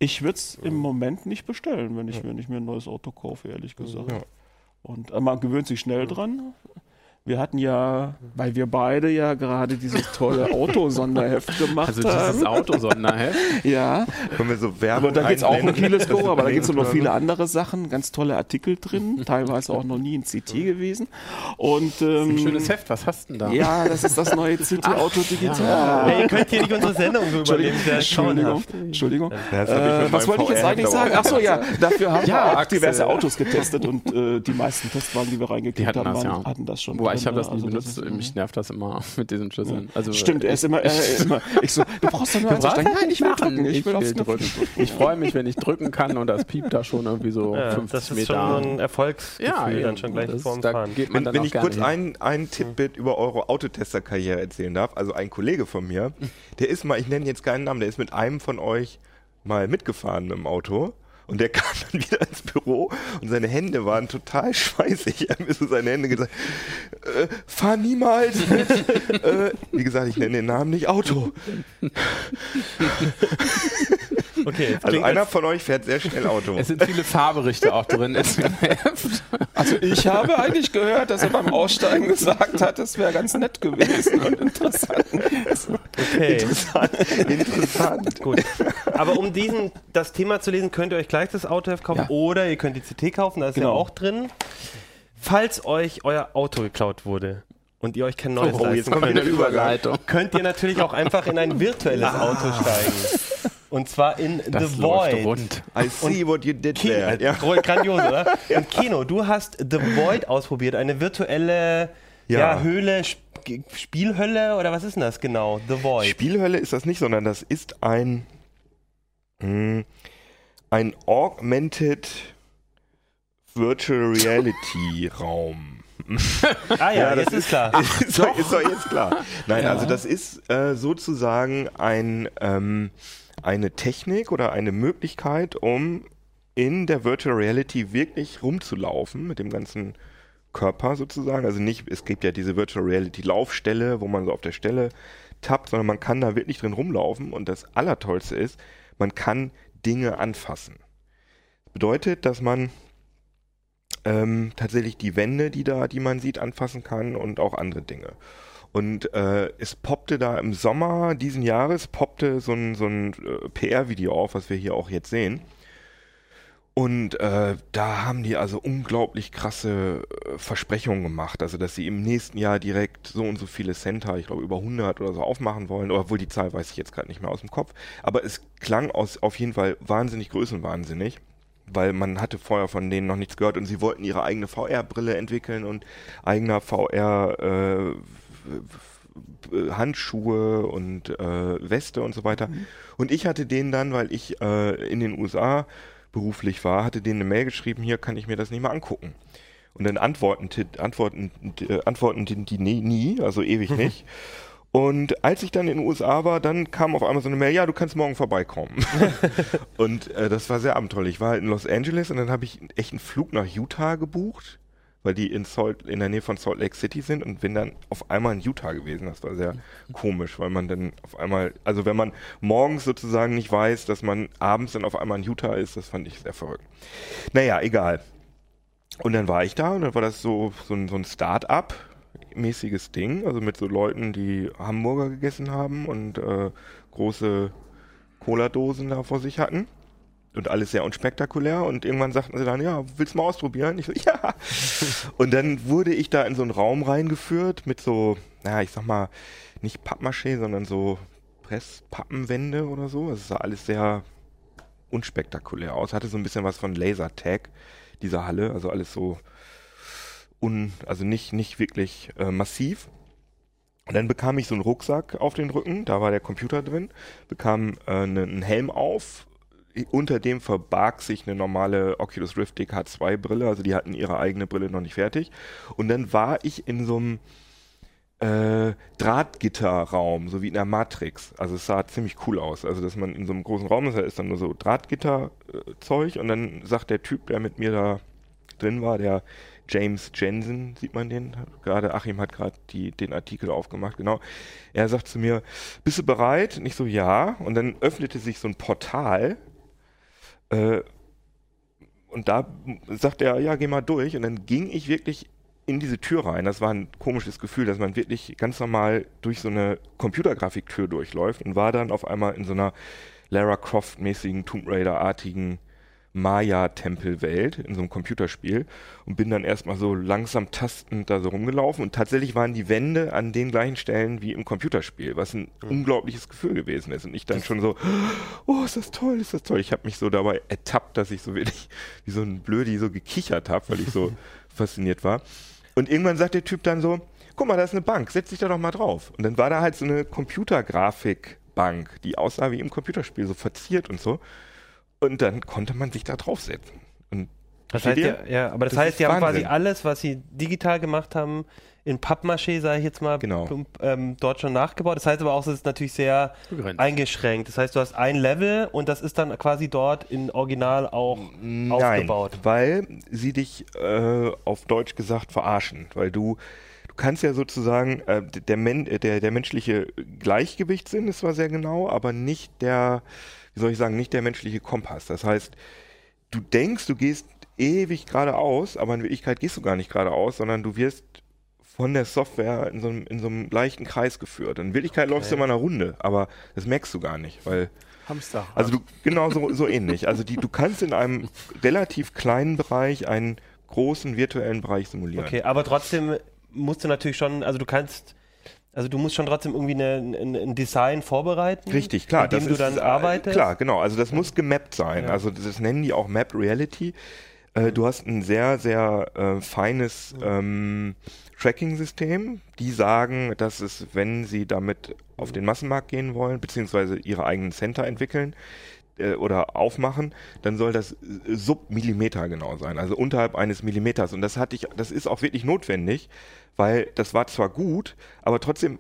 Ich würde es im Moment nicht bestellen, wenn ich, wenn ich mir ein neues Auto kaufe, ehrlich gesagt. Ja. Und äh, man gewöhnt sich schnell dran. Wir hatten ja, weil wir beide ja gerade dieses tolle *laughs* Autosonderheft gemacht Also dieses haben. Auto-Sonderheft. *laughs* Ja, Können wir so Werbung aber da geht es auch um Go, wir aber da gibt es noch verlinken viele andere Sachen, ganz tolle Artikel drin, *laughs* teilweise auch noch nie in CT gewesen. Und Ein ähm, schönes Heft, was hast du denn da? Ja, das ist das neue CT Auto Digital. Hey, ihr könnt hier nicht unsere Sendung so übernehmen. Entschuldigung, Das ist ja Entschuldigung. Ja, das Äh, was wollte ich jetzt eigentlich sagen? auch Ach so, ja, dafür haben Ja, wir auch Axel. diverse Autos getestet und äh, die meisten Testwagen, die wir reingekriegt haben, das, waren, ja. hatten das schon. Wobei drin, ich habe das nie Also benutzt, ist, mich nervt das immer *laughs* mit diesen Schlüsseln. Also, Stimmt, er ist immer, er immer, *laughs* ich so, du brauchst doch nur Was? drücken. Nein, ich will drücken, ich will aufs will drücken. Ich freue mich, wenn ich drücken kann und das piept da schon irgendwie so Ja, 50 das ist Meter. schon so ein Erfolgsgefühl ja, dann eben. schon gleich das, vorm da Fahren. geht man Wenn, dann wenn auch ich gerne kurz ein Tippbit über eure Autotester-Karriere erzählen darf, also ein Kollege von mir, der ist mal, ich nenne jetzt keinen Namen, der ist mit einem von euch mal mitgefahren mit dem Auto. Und der *laughs* kam dann wieder ins Büro und seine Hände waren total schweißig. Er hat mir so seine Hände gesagt, äh, fahr niemals *laughs* äh, wie gesagt, ich nenne den Namen nicht Auto. *laughs* Okay, Also einer von euch fährt sehr schnell Auto. *laughs* Es sind viele Fahrberichte auch drin. Also ich habe eigentlich gehört, dass er beim Aussteigen gesagt hat, es wäre ganz nett gewesen und interessant. okay. Interessant. Gut. Aber um diesen, das Thema zu lesen, könnt ihr euch gleich das Autoheft kaufen Ja. oder ihr könnt die CT kaufen, da ist ja Genau. auch drin. Falls euch euer Auto geklaut wurde und ihr euch kein neues Oh, jetzt leisten kommt könnt, wieder Überleitung. könnt ihr natürlich auch einfach in ein virtuelles Auto steigen. Und zwar in Das The läuft Void. rund. I see what you did Kino, there. äh, Ja. Grandios, oder? *laughs* Und Kino, du hast The Void ausprobiert, eine virtuelle ja. Ja. Höhle, Sp Spielhölle oder was ist denn das genau? The Void. Spielhölle ist das nicht, sondern das ist ein, mh, ein Augmented Virtual Reality Raum. ah ja, das ist klar. *laughs* ist, doch, ist doch jetzt klar. Nein, also das ist äh, sozusagen ein, ähm, eine Technik oder eine Möglichkeit, um in der Virtual Reality wirklich rumzulaufen mit dem ganzen Körper sozusagen. Also nicht, es gibt ja diese Virtual Reality Laufstelle, wo man so auf der Stelle tappt, sondern man kann da wirklich drin rumlaufen und das Allertollste ist, man kann Dinge anfassen. Bedeutet, dass man ähm, tatsächlich die Wände, die da, die man sieht, anfassen kann und auch andere Dinge. Und äh, es poppte da im Sommer diesen Jahres poppte so ein, so ein äh, PR-Video auf, was wir hier auch jetzt sehen. Und äh, da haben die also unglaublich krasse äh, Versprechungen gemacht, also dass sie im nächsten Jahr direkt so und so viele Center, ich glaube über 100 oder so aufmachen wollen, obwohl die Zahl weiß ich jetzt gerade nicht mehr aus dem Kopf. Aber es klang aus, auf jeden Fall wahnsinnig größenwahnsinnig, weil man hatte vorher von denen noch nichts gehört und sie wollten ihre eigene VR-Brille entwickeln und eigener VR äh, Handschuhe und äh, Weste und so weiter. Und ich hatte denen dann, weil ich äh, in den USA beruflich war, hatte denen eine Mail geschrieben, hier kann ich mir das nicht mal angucken. Und dann antworten, antworten, äh, antworten die die nie, nie, also ewig nicht. Und als ich dann in den USA war, dann kam auf einmal so eine Mail, ja, du kannst morgen vorbeikommen. *laughs* und äh, das war sehr abenteuerlich. Ich war halt in Los Angeles und dann habe ich echt einen Flug nach Utah gebucht, weil die in, Salt, in der Nähe von Salt Lake City sind und bin dann auf einmal in Utah gewesen. Das war sehr komisch, weil man dann auf einmal, also wenn man morgens sozusagen nicht weiß, dass man abends dann auf einmal in Utah ist, das fand ich sehr verrückt. Naja, egal. Und dann war ich da und dann war das so, so ein, so ein Start-up mäßiges Ding, also mit so Leuten, die Hamburger gegessen haben und äh, große Cola-Dosen da vor sich hatten. Und alles sehr unspektakulär. Und irgendwann sagten sie dann, ja, willst du mal ausprobieren? Ich so, ja. *laughs* und dann wurde ich da in so einen Raum reingeführt mit so, naja, ich sag mal, nicht Pappmaché, sondern so Presspappenwände oder so. Es sah alles sehr unspektakulär aus. Hatte so ein bisschen was von Lasertag, diese Halle. Also alles so un, also nicht, nicht wirklich äh, massiv. Und dann bekam ich so einen Rucksack auf den Rücken, da war der Computer drin, bekam äh, ne, einen Helm auf, unter dem verbarg sich eine normale Oculus Rift DK2 Brille, also die hatten ihre eigene Brille noch nicht fertig. Und dann war ich in so einem äh, Drahtgitterraum, so wie in der Matrix. Also es sah ziemlich cool aus. Also dass man in so einem großen Raum ist, da ist dann nur so Drahtgitterzeug und dann sagt der Typ, der mit mir da drin war, der James Jensen, sieht man den? Gerade Achim hat gerade den Artikel aufgemacht, genau. Er sagt zu mir, bist du bereit? Und ich so, ja. Und dann öffnete sich so ein Portal. Äh, und da sagt er, ja, geh mal durch. Und dann ging ich wirklich in diese Tür rein. Das war ein komisches Gefühl, dass man wirklich ganz normal durch so eine Computergrafiktür durchläuft und war dann auf einmal in so einer Lara Croft-mäßigen, Tomb Raider-artigen Maya-Tempelwelt in so einem Computerspiel und bin dann erstmal so langsam tastend da so rumgelaufen und tatsächlich waren die Wände an den gleichen Stellen wie im Computerspiel, was ein mhm. unglaubliches Gefühl gewesen ist und ich dann schon so, oh, ist das toll, ist das toll. Ich habe mich so dabei ertappt, dass ich so wirklich wie so ein Blödi so gekichert habe, weil ich so *laughs* fasziniert war. Und irgendwann sagt der Typ dann so, guck mal, da ist eine Bank, setz dich da doch mal drauf. Und dann war da halt so eine Computergrafikbank, die aussah wie im Computerspiel, so verziert und so. Und dann konnte man sich da draufsetzen. Und das heißt, ja, ja, aber das, das heißt, die haben Wahnsinn. quasi alles, was sie digital gemacht haben, in Pappmaché, sage ich jetzt mal, genau. ähm, dort schon nachgebaut. Das heißt aber auch, es ist natürlich sehr Begrenzt. eingeschränkt. Das heißt, du hast ein Level und das ist dann quasi dort in Original auch Nein, aufgebaut. weil sie dich äh, auf Deutsch gesagt verarschen, weil du du kannst ja sozusagen äh, der, Men der, der menschliche Gleichgewichtssinn ist zwar sehr genau, aber nicht der wie soll ich sagen, nicht der menschliche Kompass. Das heißt, du denkst, du gehst ewig geradeaus, aber in Wirklichkeit gehst du gar nicht geradeaus, sondern du wirst von der Software in so einem, in so einem leichten Kreis geführt. In Wirklichkeit läufst du immer eine Runde, aber das merkst du gar nicht, weil Hamster. also du genau so, so ähnlich. Also die, du kannst in einem relativ kleinen Bereich einen großen virtuellen Bereich simulieren. Okay, aber trotzdem musst du natürlich schon, also du kannst, also du musst schon trotzdem irgendwie eine, ein, ein Design vorbereiten. Richtig, klar. Mit dem das du ist, dann äh, arbeitest. Klar, genau. Also das muss gemappt sein. Ja. Also das nennen die auch Map Reality. Äh, du hast ein sehr, sehr äh, feines ähm, Tracking-System. Die sagen, dass es, wenn sie damit auf den Massenmarkt gehen wollen, beziehungsweise ihre eigenen Center entwickeln, äh, oder aufmachen, dann soll das sub-Millimeter genau sein, also unterhalb eines Millimeters. Und das hatte ich, das ist auch wirklich notwendig, weil das war zwar gut, aber trotzdem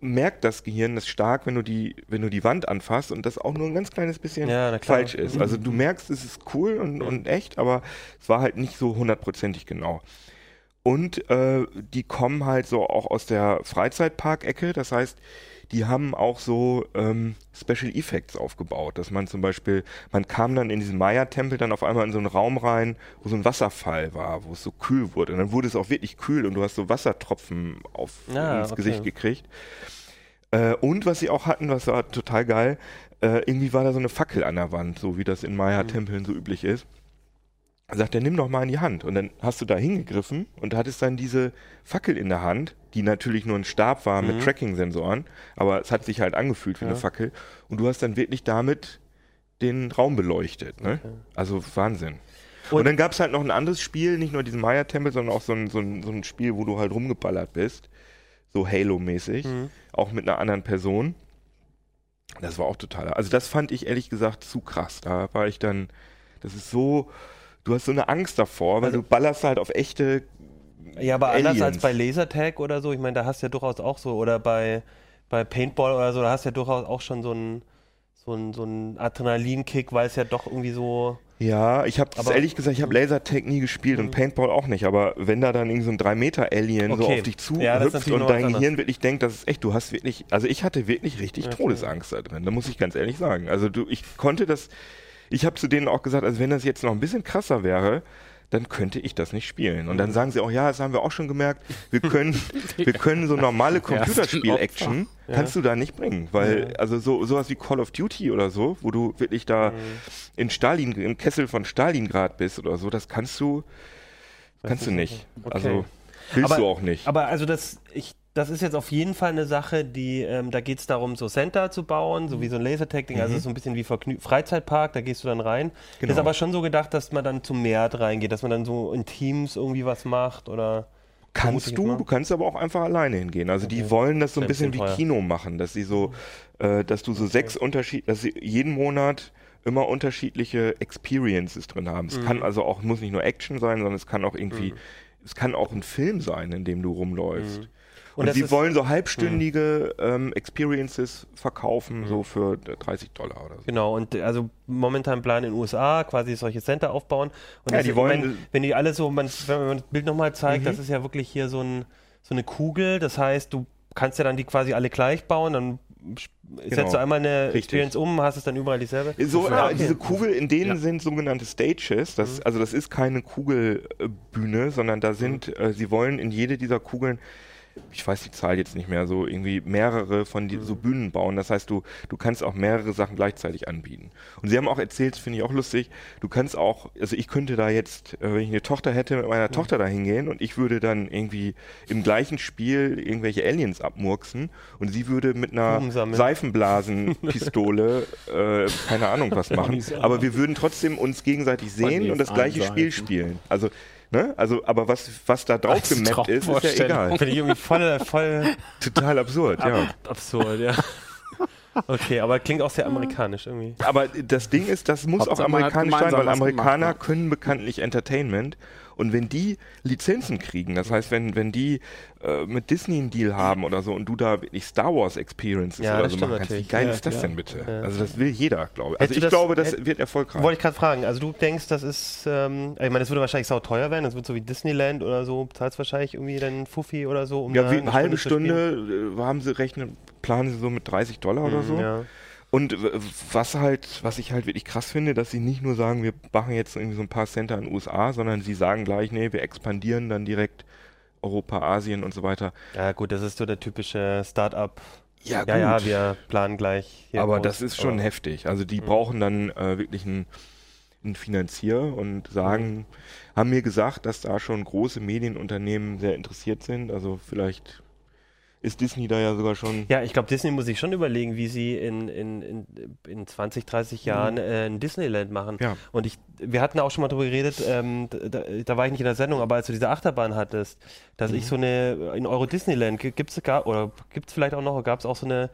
merkt das Gehirn das stark, wenn du die, wenn du die Wand anfasst und das auch nur ein ganz kleines bisschen Ja, falsch ist. Also du merkst, es ist cool und, und echt, aber es war halt nicht so hundertprozentig genau. Und äh, die kommen halt so auch aus der Freizeitpark-Ecke. Das heißt, die haben auch so ähm, Special Effects aufgebaut, dass man zum Beispiel, man kam dann in diesen Maya-Tempel dann auf einmal in so einen Raum rein, wo so ein Wasserfall war, wo es so kühl wurde. Und dann wurde es auch wirklich kühl und du hast so Wassertropfen auf Ah, ins okay. Gesicht gekriegt. Äh, und was sie auch hatten, was war total geil, äh, irgendwie war da so eine Fackel an der Wand, so wie das in Maya-Tempeln so üblich ist. Sagt er, nimm doch mal in die Hand. Und dann hast du da hingegriffen und hattest dann diese Fackel in der Hand, die natürlich nur ein Stab war mit Tracking-Sensoren, aber es hat sich halt angefühlt wie eine Fackel. Und du hast dann wirklich damit den Raum beleuchtet. Ne? Also Wahnsinn. Und, Und- dann gab es halt noch ein anderes Spiel, nicht nur diesen Maya-Tempel, sondern auch so ein, so, ein, so ein Spiel, wo du halt rumgeballert bist. So Halo-mäßig. Auch mit einer anderen Person. Das war auch total. Also das fand ich ehrlich gesagt zu krass. Da war ich dann, das ist so, du hast so eine Angst davor, weil Also- du ballerst halt auf echte. Ja, aber anders Aliens. als bei Lasertag oder so, ich meine, da hast du ja durchaus auch so, oder bei, bei Paintball oder so, da hast du ja durchaus auch schon so einen so einen- so einen Adrenalinkick, weil es ja doch irgendwie so. Ja, ich habe Aber- ehrlich gesagt, ich habe Lasertag nie gespielt und Paintball auch nicht, aber wenn da dann irgend so ein 3 Meter Alien so Okay. auf dich zu Ja, hüpft und dein. Gehirn wirklich denkt, das ist echt, du hast wirklich, also ich hatte wirklich richtig Ja, Todesangst da drin, da muss ich ganz ehrlich sagen. Also du, ich konnte das, ich habe zu denen auch gesagt, also wenn das jetzt noch ein bisschen krasser wäre, dann könnte ich das nicht spielen. Und Mhm. dann sagen sie auch, ja, das haben wir auch schon gemerkt, wir können, *laughs* wir können so normale Computerspiel-Action, kannst du da nicht bringen, weil, also so, sowas wie Call of Duty oder so, wo du wirklich da Mhm. in Stalin, im Kessel von Stalingrad bist oder so, das kannst du, kannst du nicht. Okay. Also, willst Aber- du auch nicht. Aber also das, ich, das ist jetzt auf jeden Fall eine Sache, die, ähm, da geht es darum, so Center zu bauen, so wie so ein Lasertag-Ding, also so ein bisschen wie Vergnü Freizeitpark, da gehst du dann rein. Mhm. Genau. Ist aber schon so gedacht, dass man dann zum Meer reingeht, dass man dann so in Teams irgendwie was macht oder. Kannst du, du kannst aber auch einfach alleine hingehen. Also die wollen das so ein bisschen wie. Kino machen, dass sie so, äh, dass du so sechs Unterschied, dass sie jeden Monat immer unterschiedliche Experiences drin haben. Es Mhm. kann also auch, muss nicht nur Action sein, sondern es kann auch irgendwie, es kann auch ein Film sein, in dem du rumläufst. Und Und, sie wollen so halbstündige ähm, Experiences verkaufen, Mhm. so für 30 Dollar oder so. Genau, und also momentan Plan in den USA, quasi solche Center aufbauen. Und Ja, die wollen- mein, wenn die alle so, man, wenn man das Bild nochmal zeigt, Mhm. das ist ja wirklich hier so, ein, so eine Kugel, das heißt, du kannst ja dann die quasi alle gleich bauen, dann setzt du einmal eine Richtig. Experience um, hast es dann überall dieselbe. So, Ah, äh, okay. diese Kugel, in denen Ja. sind sogenannte Stages. Das, Mhm. Also das ist keine Kugelbühne, sondern da sind, äh, sie wollen in jede dieser Kugeln, ich weiß die Zahl jetzt nicht mehr, so irgendwie mehrere von die, Mhm. so Bühnen bauen. Das heißt, du, du kannst auch mehrere Sachen gleichzeitig anbieten. Und sie haben auch erzählt, das finde ich auch lustig, du kannst auch, also ich könnte da jetzt, äh, wenn ich eine Tochter hätte, mit meiner Tochter da hingehen und ich würde dann irgendwie im gleichen Spiel irgendwelche Aliens abmurksen und sie würde mit einer. Seifenblasenpistole, *laughs* äh, keine Ahnung was machen. Aber wir würden trotzdem uns gegenseitig sehen und das gleiche. Spiel spielen. Also, ne? Also, aber was, was da drauf Als gemappt ist, ist ja egal. Finde ich irgendwie voll, voll Total absurd, ja. absurd, ja. Okay, aber klingt auch sehr amerikanisch irgendwie. Aber das Ding ist, das muss Hauptsache, auch amerikanisch sein, weil Amerikaner gemacht, ja. können bekanntlich Entertainment. Und wenn die Lizenzen kriegen, das heißt, wenn, wenn die äh, mit Disney einen Deal haben oder so und du da wirklich Star Wars Experiences Ja, oder so machen kannst, wie geil Ja, ist das ja. denn bitte? Also das will jeder, glaube ich. Also ich das- glaube, das hätt- wird erfolgreich. Wollte ich gerade fragen, also du denkst, das ist, ähm, ich meine, das würde wahrscheinlich sauteuer werden, das wird so wie Disneyland oder so, zahlst wahrscheinlich irgendwie deinen Fuffi oder so, um Ja, wie eine halbe zu spielen. Stunde äh, haben sie rechnen, planen sie so mit 30 Dollar oder so. Und was halt, was ich halt wirklich krass finde, dass sie nicht nur sagen, wir machen jetzt irgendwie so ein paar Center in den USA, sondern sie sagen gleich, nee, wir expandieren dann direkt Europa, Asien und so weiter. Ja, gut, das ist so der typische Start-up. Ja, Ja, ja, wir planen gleich. Aber groß. das ist schon Aber- heftig. Also die Mhm. brauchen dann äh, wirklich einen, einen Finanzier und sagen, haben mir gesagt, dass da schon große Medienunternehmen sehr interessiert sind. Also vielleicht ist Disney da ja sogar schon. Ja, ich glaube, Disney muss sich schon überlegen, wie sie in, in, in, in 20, 30 Jahren äh, ein Disneyland machen. Ja. Und ich, wir hatten auch schon mal drüber geredet, ähm, da, da war ich nicht in der Sendung, aber als du diese Achterbahn hattest, dass ich so eine, in Euro Disneyland, gibt es gar, oder gibt es vielleicht auch noch, gab es auch so eine,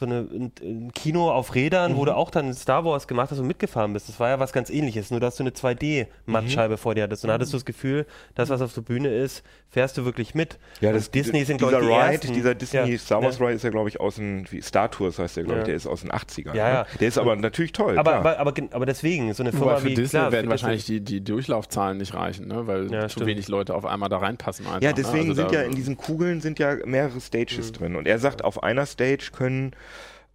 so eine, ein, Kino auf Rädern, wo du auch dann Star Wars gemacht hast und mitgefahren bist. Das war ja was ganz ähnliches, nur dass du eine 2D-Mattscheibe vor dir hattest. Und da hattest du das Gefühl, das, was auf der Bühne ist, fährst du wirklich mit. Ja, Und das, Disney sind, dieser glaube ich, die Ride, ersten. dieser Disney Ja. Star Wars Ja. Ride ist ja, glaube ich, aus den, wie Star Tours heißt der, glaube Ja. ich, der ist aus den 80ern. Ja, ja. ne? Der ist aber natürlich toll. Aber, klar. aber, aber, aber deswegen, so eine Firma Aber für wie Disney klar, werden für wahrscheinlich die, die Durchlaufzahlen nicht reichen, ne? weil Ja, zu stimmt. wenig Leute auf einmal da reinpassen. Einfach, Ja, ne? deswegen Also sind ja in diesen Kugeln sind ja mehrere Stages Mhm. drin. Und er sagt, auf einer Stage können,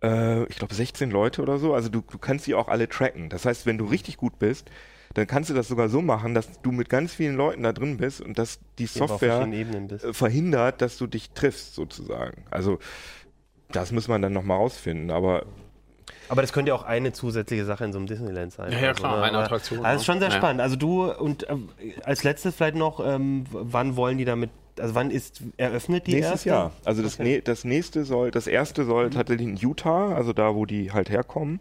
äh, ich glaube, 16 Leute oder so. Also du, du kannst sie auch alle tracken. Das heißt, wenn du richtig gut bist, dann kannst du das sogar so machen, dass du mit ganz vielen Leuten da drin bist und dass die Software äh, verhindert, dass du dich triffst, sozusagen. Also das muss man dann nochmal rausfinden. Aber Aber das könnte ja auch eine zusätzliche Sache in so einem Disneyland sein. Ja, ja, klar, ne, eine Attraktion, Also das ist schon sehr ne? Ja. spannend. Also du und äh, als letztes vielleicht noch, ähm, wann wollen die damit, also wann ist eröffnet die nächstes erste? Jahr. Also das, Okay. ne, das nächste soll, das erste soll tatsächlich in Utah, also da, wo die halt herkommen,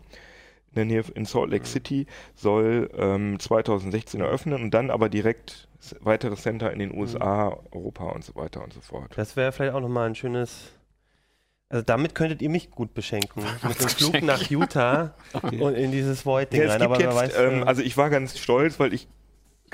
in der Nähe in Salt Lake City, soll ähm, 2016 eröffnen und dann aber direkt weitere Center in den USA, Europa und so weiter und so fort. Das wäre vielleicht auch nochmal ein schönes. Also damit könntet ihr mich gut beschenken. Mit dem Flug nach Utah *laughs* und in dieses Void-Ding Ja, rein. Aber jetzt, weiß, ähm, äh, also ich war ganz stolz, weil ich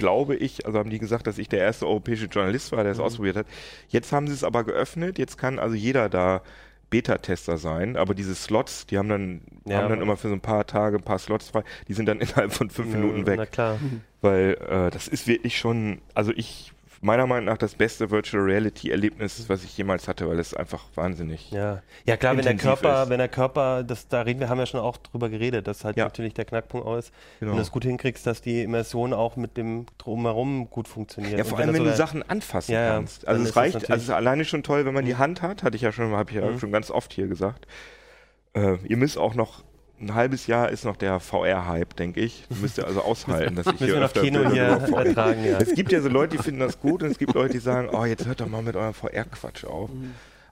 glaube ich, also haben die gesagt, dass ich der erste europäische Journalist war, der es Mhm. ausprobiert hat. Jetzt haben sie es aber geöffnet, jetzt kann also jeder da Beta-Tester sein, aber diese Slots, die haben dann, Ja, haben dann immer für so ein paar Tage ein paar Slots frei, die sind dann *laughs* innerhalb von fünf Minuten Na weg, klar. weil äh, das ist wirklich schon, also ich, meiner Meinung nach das beste Virtual Reality Erlebnis, was ich jemals hatte, weil es einfach wahnsinnig. Ja, ja klar, wenn der Körper, ist. wenn der Körper, das da reden wir, haben wir schon auch drüber geredet, dass halt Ja. natürlich der Knackpunkt aus, Genau. wenn du es gut hinkriegst, dass die Immersion auch mit dem drumherum gut funktioniert. Ja, vor wenn allem, wenn das du Sachen anfassen Ja, ja, kannst. Also es es reicht, natürlich- also es ist alleine schon toll, wenn man die Mhm. Hand hat, hatte ich ja schon, habe ich ja Mhm. schon ganz oft hier gesagt. Äh, ihr müsst auch noch ein halbes Jahr ist noch der VR-Hype, denke ich. Müsst ihr also aushalten, dass *laughs* ich hier öfter Kino hier ertragen, ja. Es gibt ja so Leute, die finden das gut und es gibt Leute, die sagen, oh, jetzt hört doch mal mit eurem VR-Quatsch auf.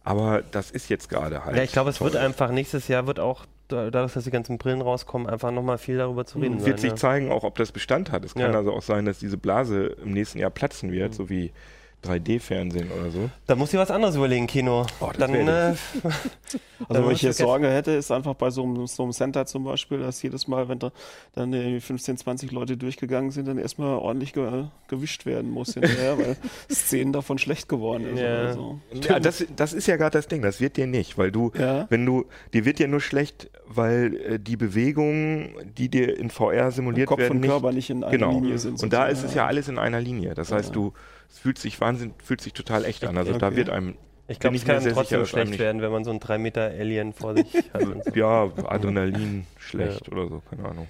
Aber das ist jetzt gerade halt. Ja, ich glaube, es wird einfach nächstes Jahr wird auch da- dadurch, dass die ganzen Brillen rauskommen, einfach nochmal viel darüber zu reden. Es wird sich sein, zeigen, auch ob das Bestand hat. Es kann Ja. also auch sein, dass diese Blase im nächsten Jahr platzen Mhm. wird, so wie 3D-Fernsehen oder so. ja. Da muss ich was anderes überlegen, Kino. Oh, Dann, äh, *laughs* Also Dann wenn ich jetzt du Sorge hätte, ist einfach bei so einem, so einem Center zum Beispiel, dass jedes Mal, wenn da dann irgendwie 15, 20 Leute durchgegangen sind, dann erstmal ordentlich ge gewischt werden muss hinterher, weil *laughs* Szenen davon schlecht geworden ist Ja. oder so. Ja, das, das ist ja gerade das Ding, das wird dir nicht, weil du, Ja. wenn du, dir wird dir nur schlecht, weil äh, die Bewegungen, die dir in VR simuliert Kopf werden, und nicht, Körper nicht in einer genau. Linie sind. Und da ist es ja alles in einer Linie. Das heißt, Ja. du, es fühlt sich Wahnsinn, fühlt sich total echt an. Also da Okay. wird einem, ich glaube, es kann trotzdem sicher, schlecht werden, wenn man so einen 3 Meter Alien vor sich hat. und *laughs* so. ja, Adrenalin *laughs* schlecht oder so, keine Ahnung.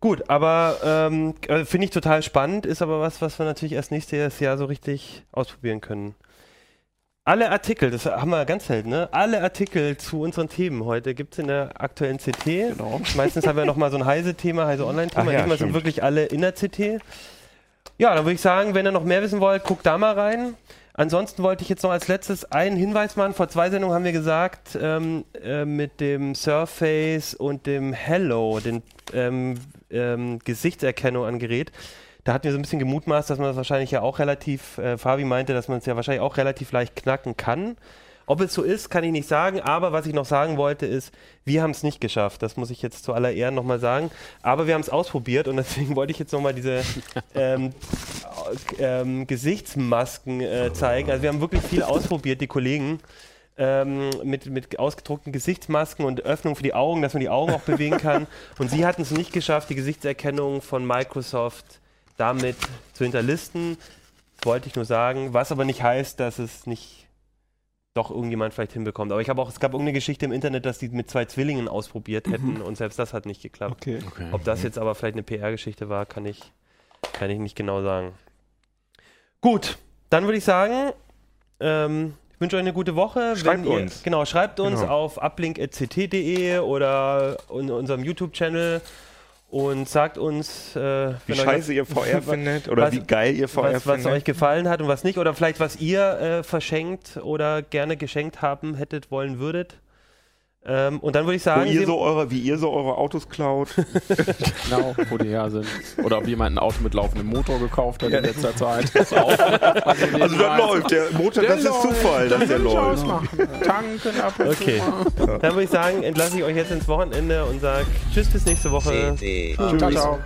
Gut, aber ähm, äh, finde ich total spannend, ist aber was, was wir natürlich erst nächstes Jahr so richtig ausprobieren können. Alle Artikel, das haben wir ganz selten, ne? Alle Artikel zu unseren Themen heute gibt es in der aktuellen CT. Genau. Meistens haben wir nochmal so ein Heise-Thema, Heise-Online-Thema. Ach ja, Diesmal sind wirklich alle in der CT. Ja, dann würde ich sagen, wenn ihr noch mehr wissen wollt, guckt da mal rein. Ansonsten wollte ich jetzt noch als letztes einen Hinweis machen. Vor zwei Sendungen haben wir gesagt, ähm, äh, mit dem Surface und dem Hello, den ähm, ähm, Gesichtserkennung an Gerät, da hatten wir so ein bisschen gemutmaßt, dass man das wahrscheinlich ja auch relativ, äh, Fabi meinte, dass man es ja wahrscheinlich auch relativ leicht knacken kann. Ob es so ist, kann ich nicht sagen, aber was ich noch sagen wollte ist, wir haben es nicht geschafft. Das muss ich jetzt zu aller Ehren nochmal sagen. Aber wir haben es ausprobiert und deswegen *laughs* wollte ich jetzt nochmal diese ähm, ähm, Gesichtsmasken äh, zeigen. Also wir haben wirklich viel ausprobiert, die Kollegen. Ähm, mit, mit ausgedruckten Gesichtsmasken und Öffnung für die Augen, dass man die Augen auch bewegen kann. Und sie hatten es nicht geschafft, die Gesichtserkennung von Microsoft damit zu hinterlisten. Wollte ich nur sagen, was aber nicht heißt, dass es nicht doch irgendjemand vielleicht hinbekommt. Aber ich habe auch, es gab irgendeine Geschichte im Internet, dass die mit zwei Zwillingen ausprobiert hätten und selbst das hat nicht geklappt. Okay. Okay. Ob das jetzt aber vielleicht eine PR-Geschichte war, kann ich, kann ich nicht genau sagen. Gut, dann würde ich sagen, ähm, ich wünsche euch eine gute Woche. Schreibt Wenn ihr, uns. Genau, schreibt uns Genau. auf uplink.ct.de oder in unserem YouTube-Channel und sagt uns, äh, Wie scheiße ihr VR findet oder was- wie geil ihr VR was, was findet. euch gefallen hat und was nicht. Oder vielleicht was ihr äh, verschenkt oder gerne geschenkt haben hättet, wollen würdet. Ähm, und dann würde ich wo sagen, ihr sehen- so eure, wie ihr so eure Autos klaut. *laughs* Genau, wo die her sind. Oder ob jemand ein Auto mit laufendem Motor gekauft hat in letzter Zeit. *laughs* Das auch, also Also das läuft, der Motor, das ist Zufall, dass der läuft. *laughs* Tanken ab und Okay. dann würde ich sagen, entlasse ich euch jetzt ins Wochenende und sage Tschüss bis nächste Woche. CD Ciao, Uplink. ciao.